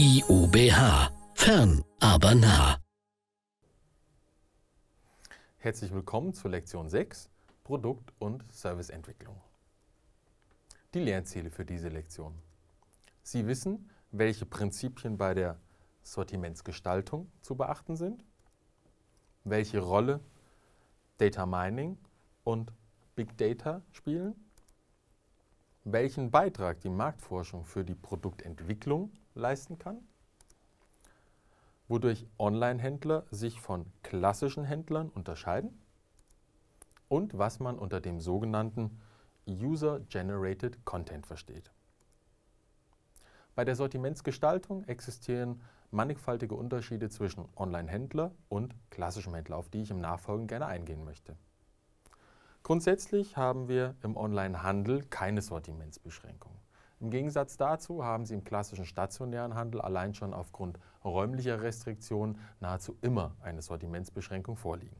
IUBH. Fern, aber nah. Herzlich willkommen zur Lektion 6 Produkt- und Serviceentwicklung. Die Lernziele für diese Lektion. Sie wissen, welche Prinzipien bei der Sortimentsgestaltung zu beachten sind, welche Rolle Data Mining und Big Data spielen, welchen Beitrag die Marktforschung für die Produktentwicklung leisten kann, wodurch Online-Händler sich von klassischen Händlern unterscheiden und was man unter dem sogenannten User-Generated Content versteht. Bei der Sortimentsgestaltung existieren mannigfaltige Unterschiede zwischen Online-Händler und klassischem Händler, auf die ich im Nachfolgen gerne eingehen möchte. Grundsätzlich haben wir im Online-Handel keine Sortimentsbeschränkungen. Im Gegensatz dazu haben Sie im klassischen stationären Handel allein schon aufgrund räumlicher Restriktionen nahezu immer eine Sortimentsbeschränkung vorliegen.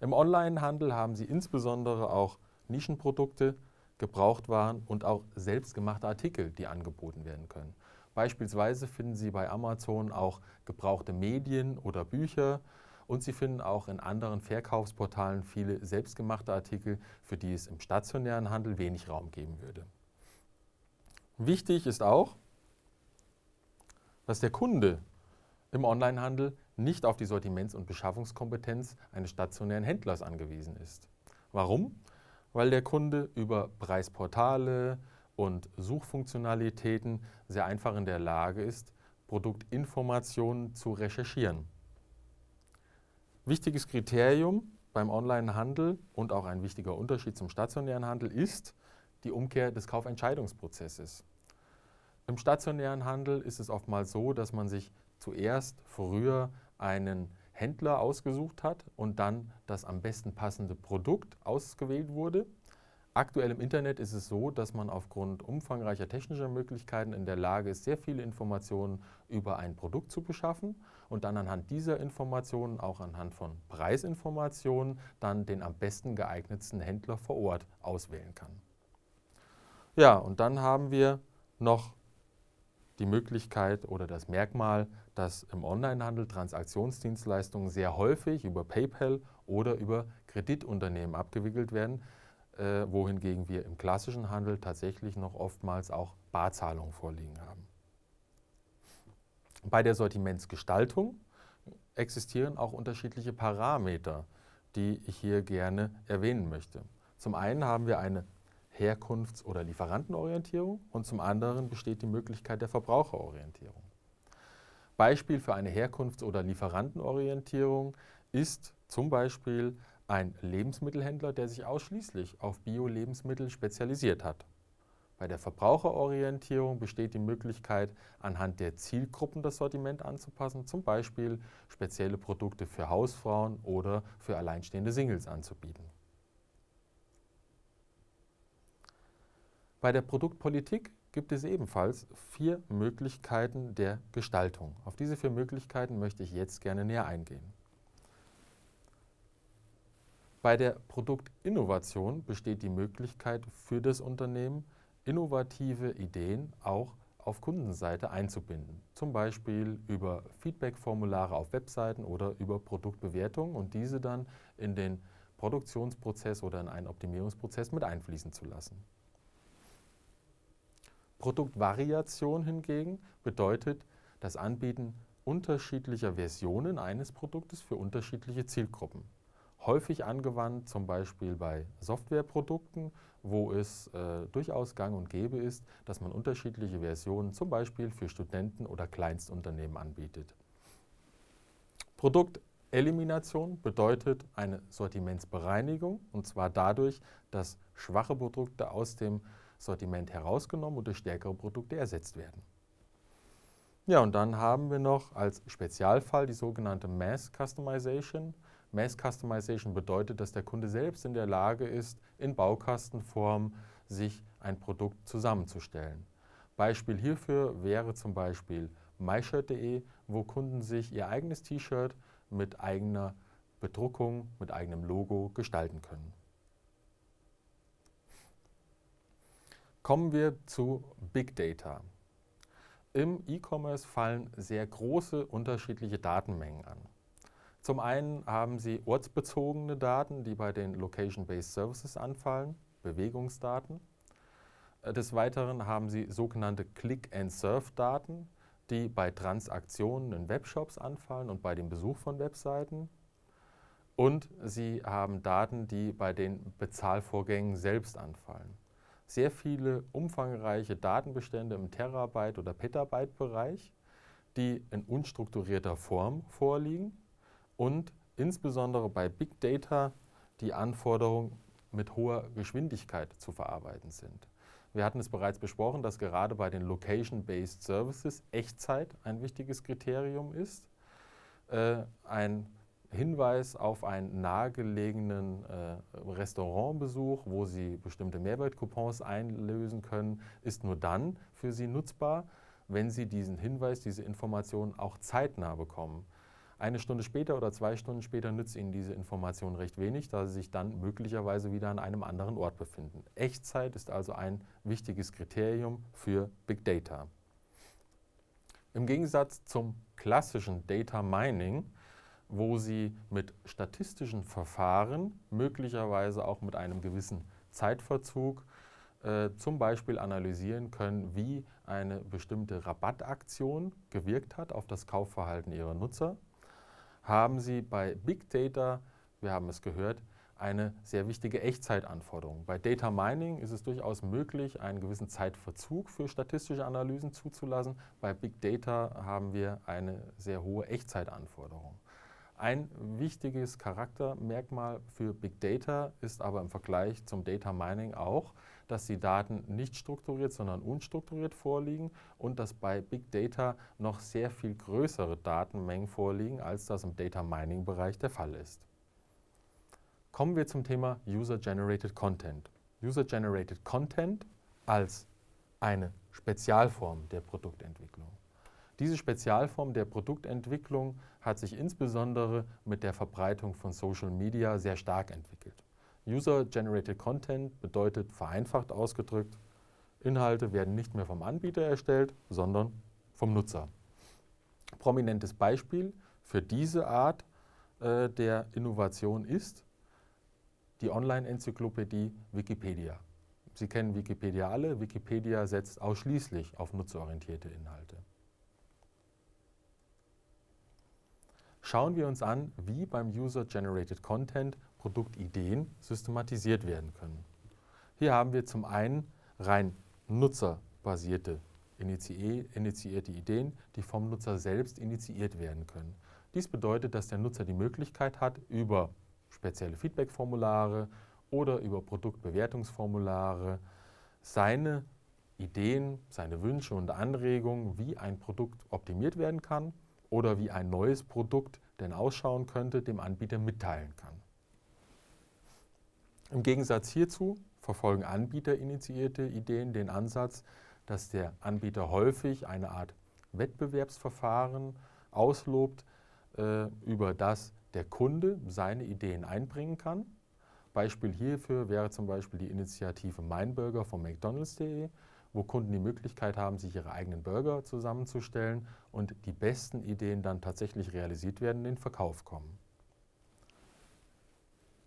Im Online-Handel haben Sie insbesondere auch Nischenprodukte, Gebrauchtwaren und auch selbstgemachte Artikel, die angeboten werden können. Beispielsweise finden Sie bei Amazon auch gebrauchte Medien oder Bücher und Sie finden auch in anderen Verkaufsportalen viele selbstgemachte Artikel, für die es im stationären Handel wenig Raum geben würde. Wichtig ist auch, dass der Kunde im Onlinehandel nicht auf die Sortiments- und Beschaffungskompetenz eines stationären Händlers angewiesen ist. Warum? Weil der Kunde über Preisportale, und Suchfunktionalitäten sehr einfach in der Lage ist, Produktinformationen zu recherchieren. Wichtiges Kriterium beim Onlinehandel und auch ein wichtiger Unterschied zum stationären Handel ist die Umkehr des Kaufentscheidungsprozesses. Im stationären Handel ist es oftmals so, dass man sich zuerst früher einen Händler ausgesucht hat und dann das am besten passende Produkt ausgewählt wurde Aktuell im Internet ist es so, dass man aufgrund umfangreicher technischer Möglichkeiten in der Lage ist, sehr viele Informationen über ein Produkt zu beschaffen und dann anhand dieser Informationen, auch anhand von Preisinformationen, dann den am besten geeignetsten Händler vor Ort auswählen kann. Ja, und dann haben wir noch die Möglichkeit oder das Merkmal, dass im Onlinehandel Transaktionsdienstleistungen sehr häufig über PayPal oder über Kreditunternehmen abgewickelt werden äh, wohingegen wir im klassischen Handel tatsächlich noch oftmals auch Barzahlungen vorliegen haben. Bei der Sortimentsgestaltung existieren auch unterschiedliche Parameter, die ich hier gerne erwähnen möchte. Zum einen haben wir eine Herkunfts- oder Lieferantenorientierung und zum anderen besteht die Möglichkeit der Verbraucherorientierung. Beispiel für eine Herkunfts- oder Lieferantenorientierung ist zum Beispiel ein Lebensmittelhändler, der sich ausschließlich auf Bio-Lebensmittel spezialisiert hat. Bei der Verbraucherorientierung besteht die Möglichkeit, anhand der Zielgruppen das Sortiment anzupassen, zum Beispiel spezielle Produkte für Hausfrauen oder für alleinstehende Singles anzubieten. Bei der Produktpolitik gibt es ebenfalls vier Möglichkeiten der Gestaltung. Auf diese vier Möglichkeiten möchte ich jetzt gerne näher eingehen. Bei der Produktinnovation besteht die Möglichkeit für das Unternehmen, innovative Ideen auch auf Kundenseite einzubinden. Zum Beispiel über Feedback-Formulare auf Webseiten oder über Produktbewertungen und diese dann in den Produktionsprozess oder in einen Optimierungsprozess mit einfließen zu lassen. Produktvariation hingegen bedeutet das Anbieten unterschiedlicher Versionen eines Produktes für unterschiedliche Zielgruppen häufig angewandt, zum Beispiel bei Softwareprodukten, wo es äh, durchaus gang und gäbe ist, dass man unterschiedliche Versionen zum Beispiel für Studenten oder Kleinstunternehmen anbietet. Produktelimination bedeutet eine Sortimentsbereinigung und zwar dadurch, dass schwache Produkte aus dem Sortiment herausgenommen und durch stärkere Produkte ersetzt werden. Ja, und dann haben wir noch als Spezialfall die sogenannte Mass Customization. Mass Customization bedeutet, dass der Kunde selbst in der Lage ist, in Baukastenform sich ein Produkt zusammenzustellen. Beispiel hierfür wäre zum Beispiel myshirt.de, wo Kunden sich ihr eigenes T-Shirt mit eigener Bedruckung, mit eigenem Logo gestalten können. Kommen wir zu Big Data. Im E-Commerce fallen sehr große unterschiedliche Datenmengen an. Zum einen haben Sie ortsbezogene Daten, die bei den Location-Based Services anfallen, Bewegungsdaten. Äh, des Weiteren haben Sie sogenannte Click-and-Surf-Daten, die bei Transaktionen in Webshops anfallen und bei dem Besuch von Webseiten. Und Sie haben Daten, die bei den Bezahlvorgängen selbst anfallen sehr viele umfangreiche Datenbestände im Terabyte- oder Petabyte-Bereich, die in unstrukturierter Form vorliegen und insbesondere bei Big Data die Anforderungen mit hoher Geschwindigkeit zu verarbeiten sind. Wir hatten es bereits besprochen, dass gerade bei den Location-Based Services Echtzeit ein wichtiges Kriterium ist. Äh, ein Hinweis auf einen nahegelegenen äh, Restaurantbesuch, wo Sie bestimmte Mehrwertcoupons einlösen können, ist nur dann für Sie nutzbar, wenn Sie diesen Hinweis, diese Information auch zeitnah bekommen. Eine Stunde später oder zwei Stunden später nützt Ihnen diese Information recht wenig, da Sie sich dann möglicherweise wieder an einem anderen Ort befinden. Echtzeit ist also ein wichtiges Kriterium für Big Data. Im Gegensatz zum klassischen Data Mining wo Sie mit statistischen Verfahren, möglicherweise auch mit einem gewissen Zeitverzug, äh, zum Beispiel analysieren können, wie eine bestimmte Rabattaktion gewirkt hat auf das Kaufverhalten Ihrer Nutzer, haben Sie bei Big Data, wir haben es gehört, eine sehr wichtige Echtzeitanforderung. Bei Data Mining ist es durchaus möglich, einen gewissen Zeitverzug für statistische Analysen zuzulassen. Bei Big Data haben wir eine sehr hohe Echtzeitanforderung. Ein wichtiges Charaktermerkmal für Big Data ist aber im Vergleich zum Data Mining auch, dass die Daten nicht strukturiert, sondern unstrukturiert vorliegen und dass bei Big Data noch sehr viel größere Datenmengen vorliegen, als das im Data Mining Bereich der Fall ist. Kommen wir zum Thema User Generated Content. User Generated Content als eine Spezialform der Produktentwicklung. Diese Spezialform der Produktentwicklung hat sich insbesondere mit der Verbreitung von Social Media sehr stark entwickelt. User-Generated Content bedeutet vereinfacht ausgedrückt, Inhalte werden nicht mehr vom Anbieter erstellt, sondern vom Nutzer. Prominentes Beispiel für diese Art äh, der Innovation ist die Online-Enzyklopädie Wikipedia. Sie kennen Wikipedia alle. Wikipedia setzt ausschließlich auf nutzerorientierte Inhalte. Schauen wir uns an, wie beim User-Generated Content Produktideen systematisiert werden können. Hier haben wir zum einen rein nutzerbasierte initiierte Ideen, die vom Nutzer selbst initiiert werden können. Dies bedeutet, dass der Nutzer die Möglichkeit hat, über spezielle Feedback-Formulare oder über Produktbewertungsformulare seine Ideen, seine Wünsche und Anregungen, wie ein Produkt optimiert werden kann oder wie ein neues Produkt denn ausschauen könnte, dem Anbieter mitteilen kann. Im Gegensatz hierzu verfolgen anbieterinitiierte Ideen den Ansatz, dass der Anbieter häufig eine Art Wettbewerbsverfahren auslobt, äh, über das der Kunde seine Ideen einbringen kann. Beispiel hierfür wäre zum Beispiel die Initiative Meinburger von McDonalds.de, wo Kunden die Möglichkeit haben, sich ihre eigenen Burger zusammenzustellen und die besten Ideen dann tatsächlich realisiert werden, in den Verkauf kommen.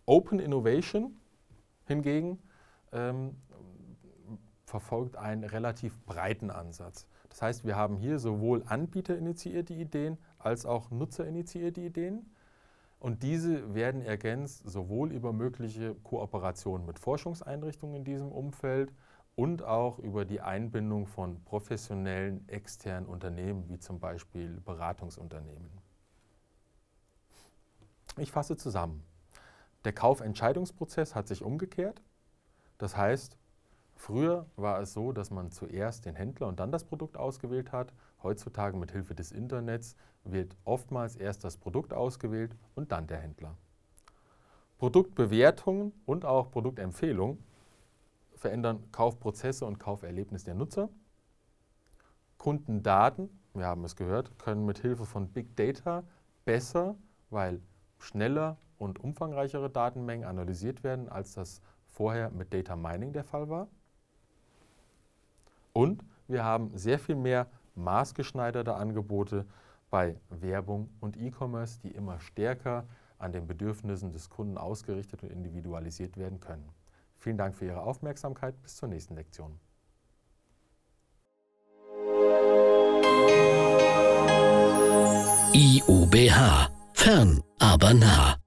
Open Innovation hingegen ähm, verfolgt einen relativ breiten Ansatz. Das heißt, wir haben hier sowohl anbieterinitiierte Ideen als auch nutzerinitiierte Ideen. Und diese werden ergänzt sowohl über mögliche Kooperationen mit Forschungseinrichtungen in diesem Umfeld, und auch über die Einbindung von professionellen externen Unternehmen, wie zum Beispiel Beratungsunternehmen. Ich fasse zusammen. Der Kaufentscheidungsprozess hat sich umgekehrt. Das heißt, früher war es so, dass man zuerst den Händler und dann das Produkt ausgewählt hat. Heutzutage mit Hilfe des Internets wird oftmals erst das Produkt ausgewählt und dann der Händler. Produktbewertungen und auch Produktempfehlungen verändern Kaufprozesse und Kauferlebnis der Nutzer. Kundendaten, wir haben es gehört, können mit Hilfe von Big Data besser, weil schneller und umfangreichere Datenmengen analysiert werden, als das vorher mit Data Mining der Fall war. Und wir haben sehr viel mehr maßgeschneiderte Angebote bei Werbung und E-Commerce, die immer stärker an den Bedürfnissen des Kunden ausgerichtet und individualisiert werden können. Vielen Dank für Ihre Aufmerksamkeit. Bis zur nächsten Lektion. IUBH. Fern, aber nah.